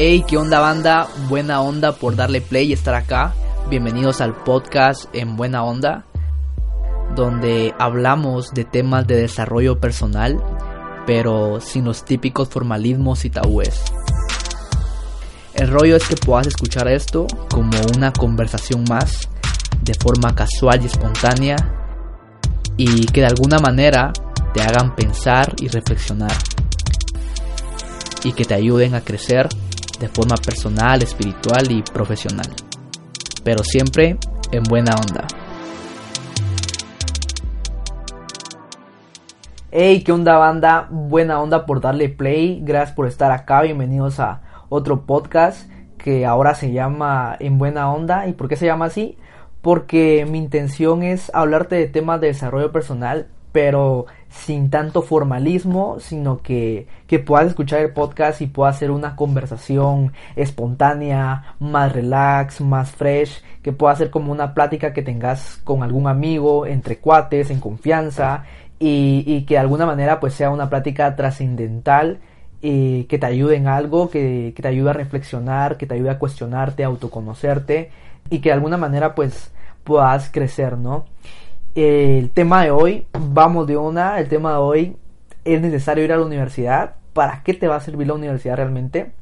Hey, ¿qué onda banda? Buena onda por darle play y estar acá. Bienvenidos al podcast En Buena Onda, donde hablamos de temas de desarrollo personal, pero sin los típicos formalismos y tabúes. El rollo es que puedas escuchar esto como una conversación más, de forma casual y espontánea, y que de alguna manera te hagan pensar y reflexionar, y que te ayuden a crecer de forma personal, espiritual y profesional, pero siempre en buena onda. Hey, ¿qué onda banda? Buena onda por darle play, gracias por estar acá, bienvenidos a otro podcast que ahora se llama En Buena Onda. ¿Y por qué se llama así? Porque mi intención es hablarte de temas de desarrollo personal, pero sin tanto formalismo, sino que, que puedas escuchar el podcast y pueda ser una conversación espontánea, más relax, más fresh, que pueda ser como una plática que tengas con algún amigo, entre cuates, en confianza, y, y que de alguna manera pues sea una plática trascendental y que te ayude en algo, que, que, te ayude a reflexionar, que te ayude a cuestionarte, a autoconocerte y que de alguna manera pues puedas crecer, ¿no? El tema de hoy, vamos de una, el tema de hoy es necesario ir a la universidad. ¿Para qué te va a servir la universidad realmente?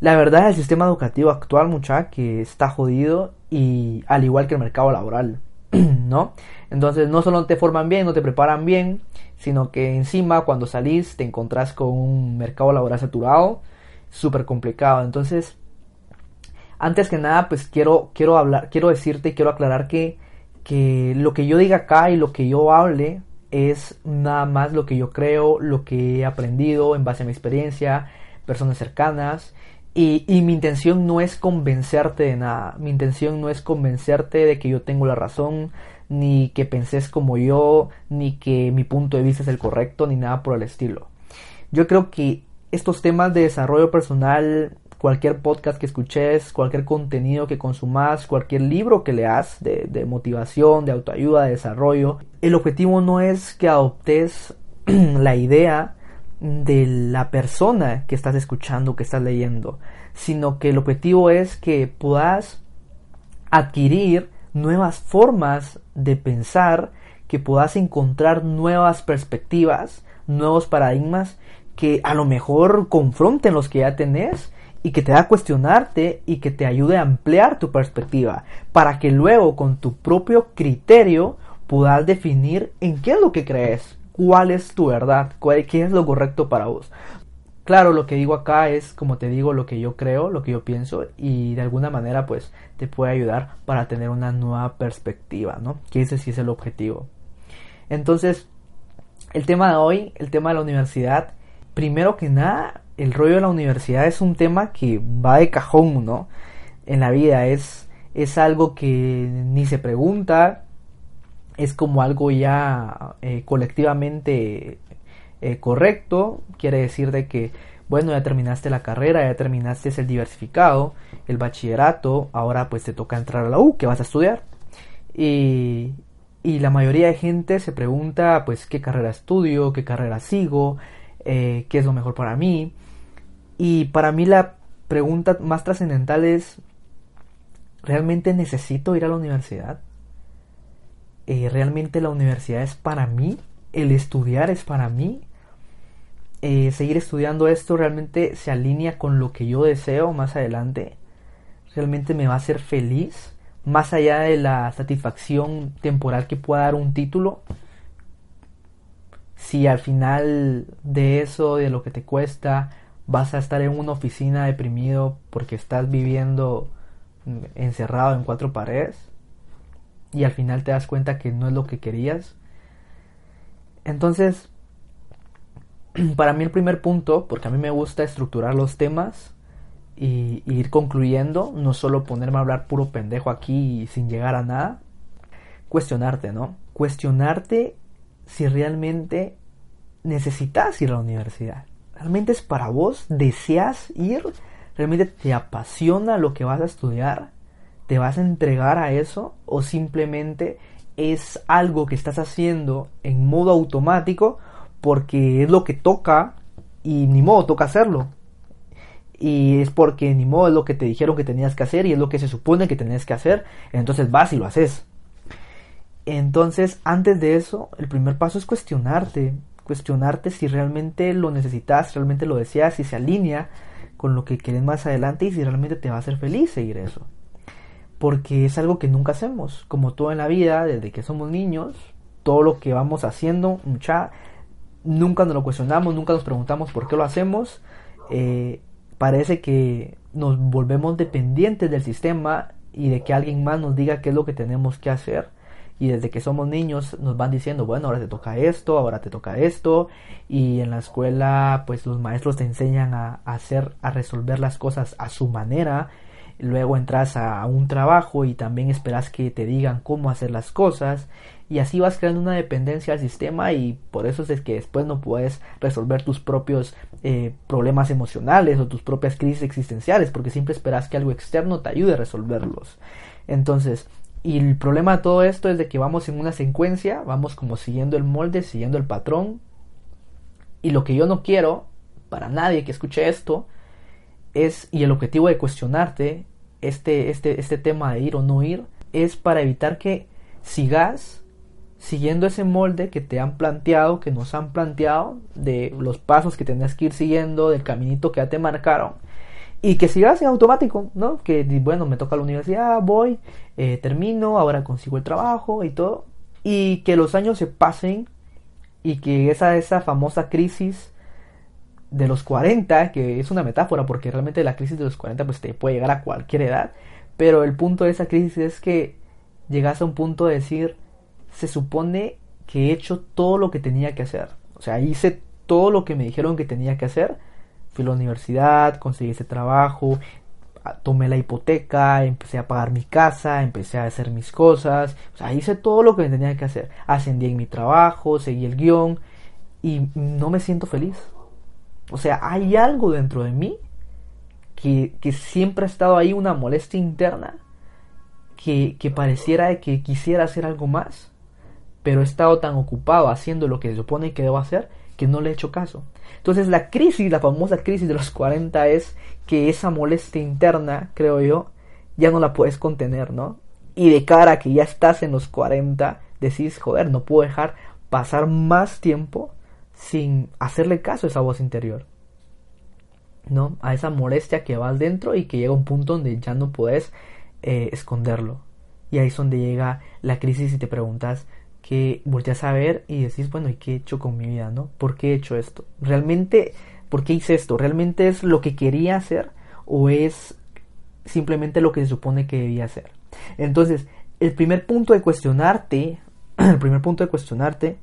La verdad es el sistema educativo actual, mucha, que está jodido y al igual que el mercado laboral, ¿no? Entonces no solo te forman bien, no te preparan bien, sino que encima cuando salís te encontrás con un mercado laboral saturado, súper complicado. Entonces, antes que nada, pues quiero, quiero hablar, quiero decirte, quiero aclarar que, que lo que yo diga acá y lo que yo hable es nada más lo que yo creo, lo que he aprendido en base a mi experiencia, personas cercanas. Y, y, mi intención no es convencerte de nada. Mi intención no es convencerte de que yo tengo la razón, ni que penses como yo, ni que mi punto de vista es el correcto, ni nada por el estilo. Yo creo que estos temas de desarrollo personal, cualquier podcast que escuches, cualquier contenido que consumas, cualquier libro que leas de, de motivación, de autoayuda, de desarrollo, el objetivo no es que adoptes la idea de la persona que estás escuchando, que estás leyendo, sino que el objetivo es que puedas adquirir nuevas formas de pensar, que puedas encontrar nuevas perspectivas, nuevos paradigmas que a lo mejor confronten los que ya tenés y que te da a cuestionarte y que te ayude a ampliar tu perspectiva para que luego con tu propio criterio puedas definir en qué es lo que crees, cuál es tu verdad, cuál, qué es lo correcto para vos. Claro, lo que digo acá es, como te digo, lo que yo creo, lo que yo pienso y de alguna manera pues te puede ayudar para tener una nueva perspectiva, ¿no? Que ese sí es el objetivo. Entonces, el tema de hoy, el tema de la universidad, primero que nada, el rollo de la universidad es un tema que va de cajón, ¿no? En la vida es, es algo que ni se pregunta, es como algo ya eh, colectivamente eh, correcto, quiere decir de que, bueno, ya terminaste la carrera, ya terminaste el diversificado, el bachillerato, ahora pues te toca entrar a la U, que vas a estudiar. Y, y la mayoría de gente se pregunta, pues, ¿qué carrera estudio? ¿Qué carrera sigo? Eh, ¿Qué es lo mejor para mí? Y para mí la pregunta más trascendental es, ¿realmente necesito ir a la universidad? Eh, ¿Realmente la universidad es para mí? ¿El estudiar es para mí? eh, seguir estudiando esto realmente se alinea con lo que yo deseo más adelante. Realmente me va a hacer feliz. Más allá de la satisfacción temporal que pueda dar un título. Si al final de eso, de lo que te cuesta, vas a estar en una oficina deprimido porque estás viviendo encerrado en cuatro paredes. Y al final te das cuenta que no es lo que querías. Entonces, para mí el primer punto, porque a mí me gusta estructurar los temas y, ir concluyendo, no solo ponerme a hablar puro pendejo aquí sin llegar a nada, cuestionarte, ¿no? Cuestionarte si realmente necesitas ir a la universidad. ¿Realmente es para vos? ¿Deseas ir? ¿Realmente te apasiona lo que vas a estudiar? ¿Te vas a entregar a eso? ¿O simplemente es algo que estás haciendo en modo automático porque es lo que toca y ni modo, toca hacerlo. y es porque ni modo es lo que te dijeron que tenías que hacer y es lo que se supone que tenías que hacer, entonces vas y lo haces. Entonces, antes de eso, el primer paso es cuestionarte, cuestionarte si realmente lo necesitas, realmente lo deseas, si se alinea con lo que quieres más adelante y si realmente te va a hacer feliz seguir eso. Porque es algo que nunca hacemos, como todo en la vida, desde que somos niños, todo lo que vamos haciendo, nunca nos lo cuestionamos, nunca nos preguntamos por qué lo hacemos. Eh, parece que nos volvemos dependientes del sistema y de que alguien más nos diga qué es lo que tenemos que hacer y desde que somos niños nos van diciendo, bueno, ahora te toca esto, ahora te toca esto y en la escuela pues los maestros te enseñan a, hacer, a resolver las cosas a su manera. Luego entras a un trabajo y también esperas que te digan cómo hacer las cosas y así vas creando una dependencia al sistema y por eso es que después no puedes resolver tus propios eh, problemas emocionales o tus propias crisis existenciales porque siempre esperas que algo externo te ayude a resolverlos. Entonces, y el problema de todo esto es de que vamos en una secuencia, vamos como siguiendo el molde, siguiendo el patrón. Y lo que yo no quiero, para nadie que escuche esto, es, y el objetivo de cuestionarte este, este, este tema de ir o no ir, es para evitar que sigas siguiendo ese molde que te han planteado, que nos han planteado, de los pasos que tenés que ir siguiendo, del caminito que ya te marcaron y que sigas en automático, ¿no? Que bueno, me toca la universidad, voy, eh, termino, ahora consigo el trabajo y todo, y que los años se pasen y que esa, esa famosa crisis de los 40, que es una metáfora porque realmente la crisis de los 40 pues te puede llegar a cualquier edad, pero el punto de esa crisis es que llegas a un punto de decir, se supone que he hecho todo lo que tenía que hacer, o sea, hice todo lo que me dijeron que tenía que hacer, fui a la universidad, conseguí ese trabajo, tomé la hipoteca, empecé a pagar mi casa, empecé a hacer mis cosas, o sea, hice todo lo que tenía que hacer, ascendí en mi trabajo, seguí el guion y no me siento feliz. O sea, hay algo dentro de mí que, que siempre ha estado ahí, una molestia interna, que, que pareciera que quisiera hacer algo más, pero he estado tan ocupado haciendo lo que se supone que debo hacer que no le he hecho caso. Entonces la crisis, la famosa crisis de los 40 es que esa molestia interna, creo yo, ya no la puedes contener, ¿no? Y de cara a que ya estás en los 40, decís, joder, no puedo dejar pasar más tiempo sin hacerle caso a esa voz interior. ¿No? A esa molestia que vas dentro y que llega un punto donde ya no puedes eh, esconderlo. Y ahí es donde llega la crisis y te preguntas, que volteas a ver y decís, bueno, ¿y qué he hecho con mi vida, no? ¿Por qué he hecho esto? ¿Realmente, por qué hice esto? ¿Realmente es lo que quería hacer o es simplemente lo que se supone que debía hacer? Entonces, el primer punto de cuestionarte, el primer punto de cuestionarte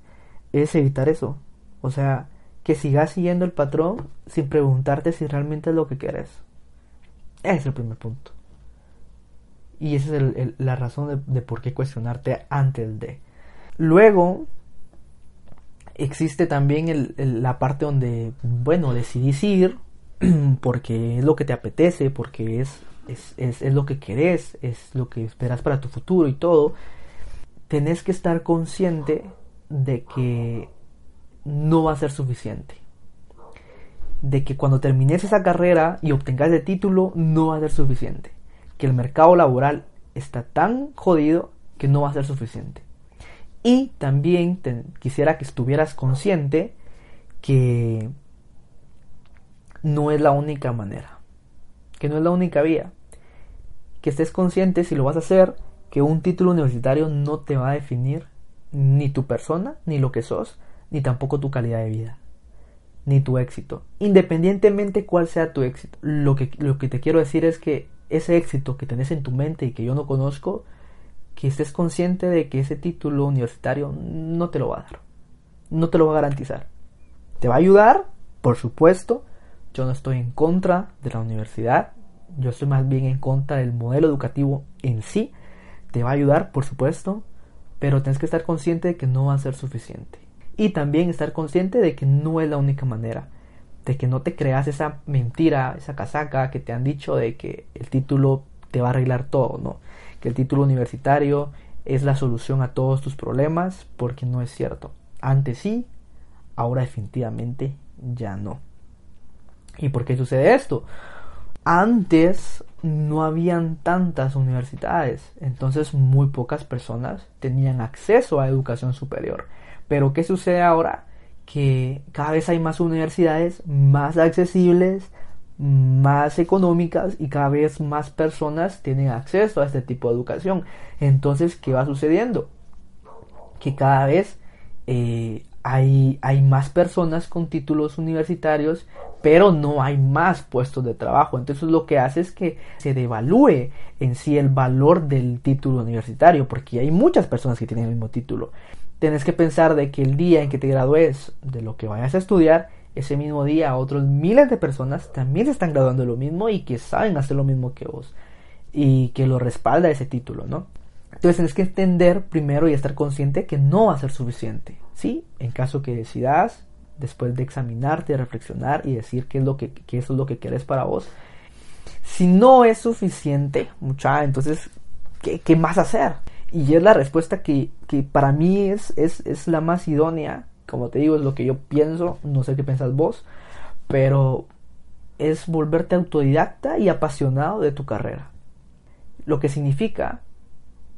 es evitar eso. O sea, que sigas siguiendo el patrón sin preguntarte si realmente es lo que quieres. Ese es el primer punto. Y esa es la razón de por qué cuestionarte antes de. Luego existe también la parte donde, bueno, decidís ir porque es lo que te apetece, porque es, es, lo que querés, es lo que esperas para tu futuro y todo. Tenés que estar consciente de que no va a ser suficiente. De que cuando termines esa carrera y obtengas el título, no va a ser suficiente. Que el mercado laboral está tan jodido que no va a ser suficiente. Y también quisiera que estuvieras consciente que no es la única manera, que no es la única vía. Que estés consciente si lo vas a hacer, que un título universitario no te va a definir ni tu persona, ni lo que sos, ni tampoco tu calidad de vida, ni tu éxito. Independientemente cuál sea tu éxito, lo que, lo que te quiero decir es que ese éxito que tenés en tu mente y que yo no conozco, que estés consciente de que ese título universitario no te lo va a dar. No te lo va a garantizar. ¿Te va a ayudar? Por supuesto. Yo no estoy en contra de la universidad. Yo estoy más bien en contra del modelo educativo en sí. Te va a ayudar, por supuesto. Pero tienes que estar consciente de que no va a ser suficiente. Y también estar consciente de que no es la única manera. De que no te creas esa mentira, esa casaca que te han dicho de que el título te va a arreglar todo, ¿no? El título universitario es la solución a todos tus problemas, porque no es cierto. Antes sí, ahora definitivamente ya no. ¿Y por qué sucede esto? Antes no habían tantas universidades, entonces muy pocas personas tenían acceso a educación superior. Pero ¿qué sucede ahora? Que cada vez hay más universidades más accesibles, más económicas y cada vez más personas tienen acceso a este tipo de educación. Entonces, ¿qué va sucediendo? Que cada vez eh, hay, hay más personas con títulos universitarios, pero no hay más puestos de trabajo. Entonces lo que hace es que se devalúe en sí el valor del título universitario, porque hay muchas personas que tienen el mismo título. Tienes que pensar de que el día en que te gradúes de lo que vayas a estudiar, ese mismo día otros miles de personas también se están graduando lo mismo y que saben hacer lo mismo que vos y que lo respalda ese título, ¿no? Entonces tienes que entender primero y estar consciente que no va a ser suficiente, ¿sí? En caso que decidas, después de examinarte, reflexionar y decir qué es lo que, es lo que quieres para vos. Si no es suficiente, mucha, entonces, ¿qué, ¿qué, más hacer? Y es la respuesta que, que para mí es, es, es la más idónea como te digo, es lo que yo pienso, no sé qué piensas vos, pero es volverte autodidacta y apasionado de tu carrera. Lo que significa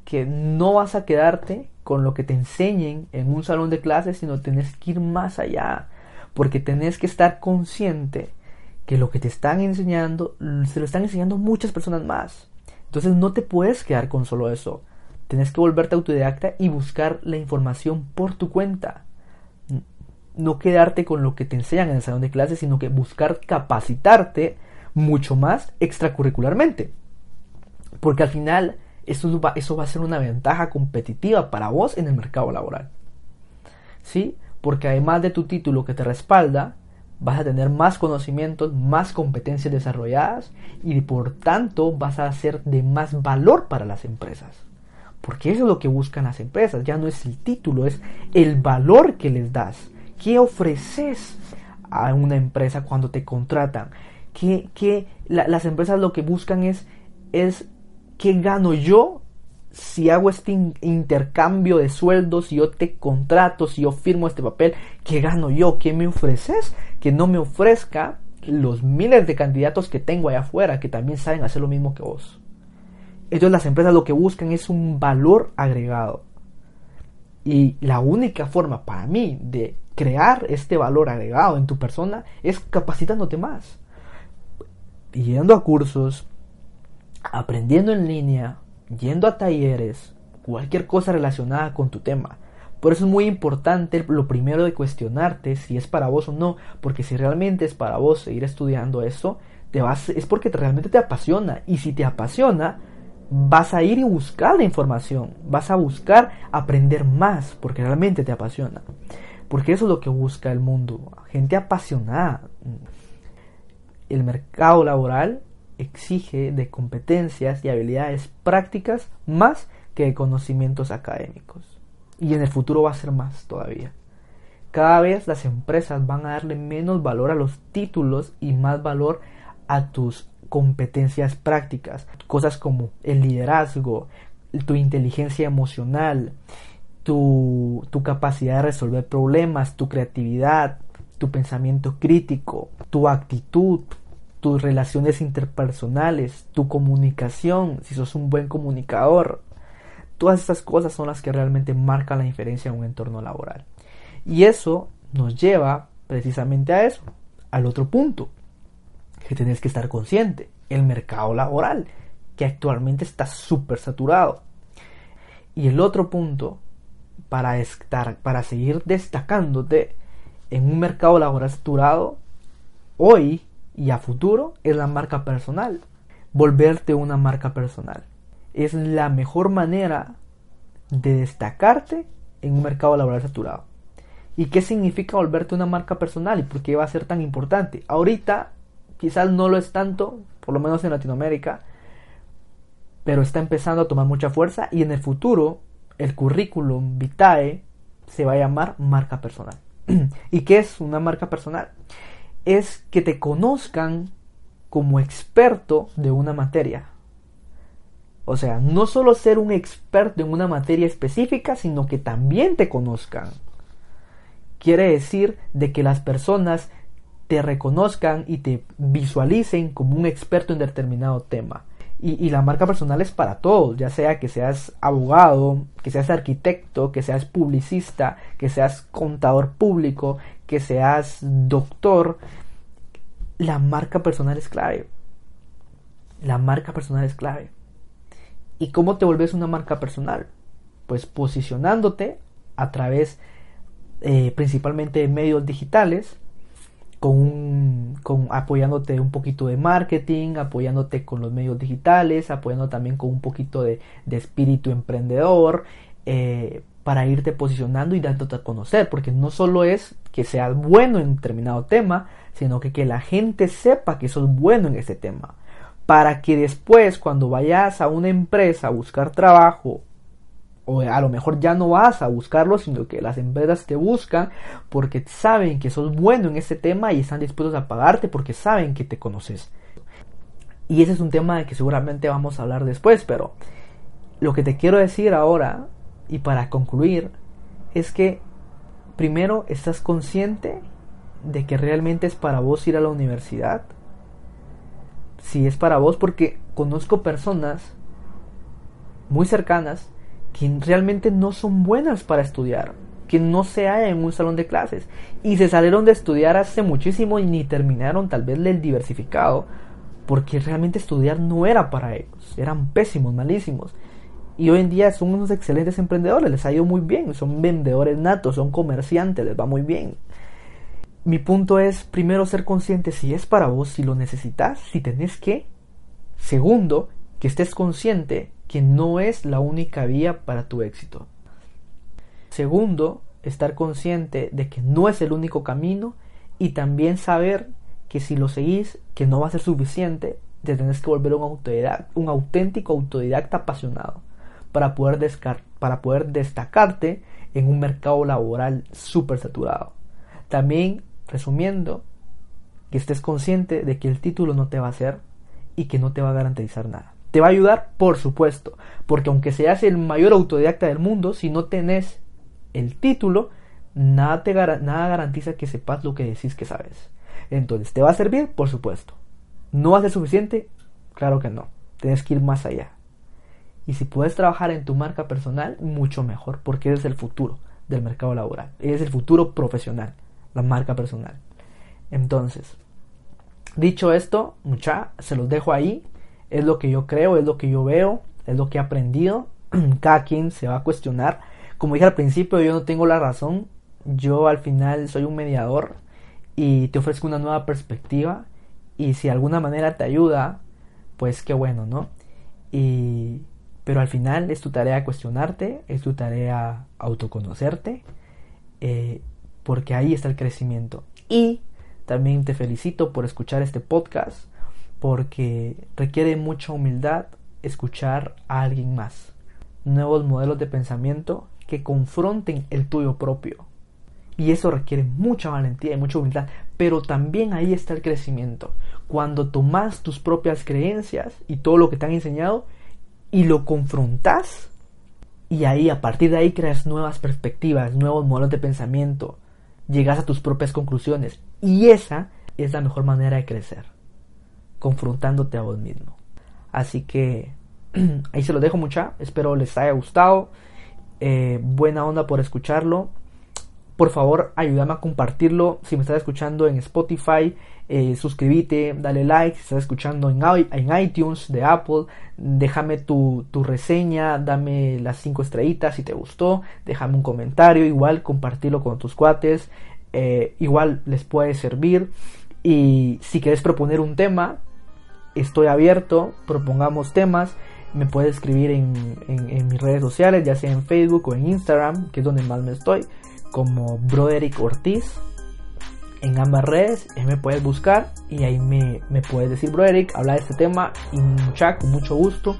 que no vas a quedarte con lo que te enseñen en un salón de clases, sino tenés que ir más allá, porque tenés que estar consciente que lo que te están enseñando se lo están enseñando muchas personas más. Entonces no te puedes quedar con solo eso. Tenés que volverte autodidacta y buscar la información por tu cuenta no quedarte con lo que te enseñan en el salón de clases, sino que buscar capacitarte mucho más extracurricularmente. Porque al final eso va, eso va a ser una ventaja competitiva para vos en el mercado laboral. ¿Sí? Porque además de tu título que te respalda, vas a tener más conocimientos, más competencias desarrolladas y por tanto vas a ser de más valor para las empresas. Porque eso es lo que buscan las empresas, ya no es el título, es el valor que les das ¿Qué ofreces a una empresa cuando te contratan? ¿Qué, las empresas lo que buscan es, es qué gano yo si hago este intercambio de sueldos, si yo te contrato, si yo firmo este papel, ¿qué gano yo? ¿Qué me ofreces? Que no me ofrezca los miles de candidatos que tengo allá afuera que también saben hacer lo mismo que vos. Entonces las empresas lo que buscan es un valor agregado. Y la única forma para mí de crear este valor agregado en tu persona es capacitándote más. Yendo a cursos, aprendiendo en línea, yendo a talleres, cualquier cosa relacionada con tu tema. Por eso es muy importante lo primero de cuestionarte si es para vos o no, porque si realmente es para vos seguir estudiando eso, te vas, es porque realmente te apasiona. Y si te apasiona, vas a ir y buscar la información, vas a buscar aprender más, porque realmente te apasiona. Porque eso es lo que busca el mundo, gente apasionada. El mercado laboral exige de competencias y habilidades prácticas más que de conocimientos académicos. Y en el futuro va a ser más todavía. Cada vez las empresas van a darle menos valor a los títulos y más valor a tus competencias prácticas. Cosas como el liderazgo, tu inteligencia emocional, tu, capacidad de resolver problemas, tu creatividad, tu pensamiento crítico, tu actitud, tus relaciones interpersonales, tu comunicación, si sos un buen comunicador. Todas estas cosas son las que realmente marcan la diferencia en un entorno laboral. Y eso nos lleva precisamente a eso, al otro punto, que tenés que estar consciente, el mercado laboral, que actualmente está súper saturado. Y el otro punto para, estar, para seguir destacándote en un mercado laboral saturado, hoy y a futuro, es la marca personal. Volverte una marca personal. Es la mejor manera de destacarte en un mercado laboral saturado. ¿Y qué significa volverte una marca personal y por qué va a ser tan importante? Ahorita quizás no lo es tanto, por lo menos en Latinoamérica, pero está empezando a tomar mucha fuerza y en el futuro el currículum vitae se va a llamar marca personal. ¿Y qué es una marca personal? Es que te conozcan como experto de una materia. O sea, no solo ser un experto en una materia específica, sino que también te conozcan. Quiere decir de que las personas te reconozcan y te visualicen como un experto en determinado tema. Y, la marca personal es para todos, ya sea que seas abogado, que seas arquitecto, que seas publicista, que seas contador público, que seas doctor. La marca personal es clave. La marca personal es clave. ¿Y cómo te vuelves una marca personal? Pues posicionándote a través eh, principalmente de medios digitales, con, con, apoyándote un poquito de marketing, apoyándote con los medios digitales, apoyando también con un poquito de, espíritu emprendedor, eh, para irte posicionando y dándote a conocer, porque no solo es que seas bueno en determinado tema, sino que que la gente sepa que sos bueno en ese tema, para que después cuando vayas a una empresa a buscar trabajo o a lo mejor ya no vas a buscarlo, sino que las empresas te buscan porque saben que sos bueno en ese tema y están dispuestos a pagarte porque saben que te conoces. Y ese es un tema de que seguramente vamos a hablar después, pero lo que te quiero decir ahora y para concluir es que primero estás consciente de que realmente es para vos ir a la universidad. Si es para vos porque conozco personas muy cercanas que realmente no son buenas para estudiar, que no se hallan en un salón de clases y se salieron de estudiar hace muchísimo y ni terminaron tal vez el diversificado porque realmente estudiar no era para ellos, eran pésimos, malísimos. Y hoy en día son unos excelentes emprendedores, les ha ido muy bien, son vendedores natos, son comerciantes, les va muy bien. Mi punto es primero ser consciente si es para vos, si lo necesitas, si tenés que. Segundo, que estés consciente que no es la única vía para tu éxito. Segundo, estar consciente de que no es el único camino y también saber que si lo seguís, que no va a ser suficiente, te tenés que volver un, autodidacta, un auténtico autodidacta apasionado para poder, para poder destacarte en un mercado laboral súper saturado. También, resumiendo, que estés consciente de que el título no te va a hacer y que no te va a garantizar nada. ¿Te va a ayudar? Por supuesto, porque aunque seas el mayor autodidacta del mundo, si no tenés el título, nada, te nada garantiza que sepas lo que decís que sabes. Entonces, ¿te va a servir? Por supuesto. ¿No va a ser suficiente? Claro que no. Tienes que ir más allá. Y si puedes trabajar en tu marca personal, mucho mejor, porque eres el futuro del mercado laboral. Eres el futuro profesional, la marca personal. Entonces, dicho esto, mucha, se los dejo ahí es lo que yo creo, es lo que yo veo, es lo que he aprendido. Cada quien se va a cuestionar. Como dije al principio, yo no tengo la razón. Yo al final soy un mediador y te ofrezco una nueva perspectiva. Y si de alguna manera te ayuda, pues qué bueno, ¿no? Y, pero al final es tu tarea cuestionarte, es tu tarea autoconocerte, eh, porque ahí está el crecimiento. Y también te felicito por escuchar este podcast porque requiere mucha humildad escuchar a alguien más. Nuevos modelos de pensamiento que confronten el tuyo propio. Y eso requiere mucha valentía y mucha humildad. Pero también ahí está el crecimiento. Cuando tomas tus propias creencias y todo lo que te han enseñado y lo confrontas. Y ahí, a partir de ahí, creas nuevas perspectivas, nuevos modelos de pensamiento. Llegas a tus propias conclusiones. Y esa es la mejor manera de crecer confrontándote a vos mismo. Así que ahí se lo dejo mucha, espero les haya gustado. Eh, buena onda por escucharlo. Por favor, ayúdame a compartirlo. Si me estás escuchando en Spotify, eh, suscríbete, dale like. Si estás escuchando en, iTunes de Apple, déjame tu, reseña, dame las 5 estrellitas si te gustó. Déjame un comentario, igual compartirlo con tus cuates. Eh, igual les puede servir. Y si quieres proponer un tema, estoy abierto, propongamos temas. Me puedes escribir en, mis redes sociales, ya sea en Facebook o en Instagram, que es donde más me estoy, como Broderick Ortiz. En ambas redes me puedes buscar y ahí me, puedes decir, Broderick, habla de este tema y mucha, con mucho gusto.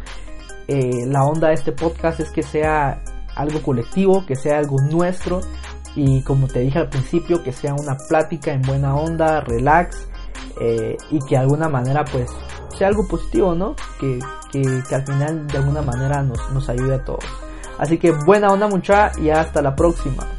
Eh, la onda de este podcast es que sea algo colectivo, que sea algo nuestro y como te dije al principio, que sea una plática en buena onda, relax eh, y que de alguna manera pues sea algo positivo, ¿no? Que, que, al final de alguna manera nos, nos ayude a todos. Así que buena onda mucha y hasta la próxima.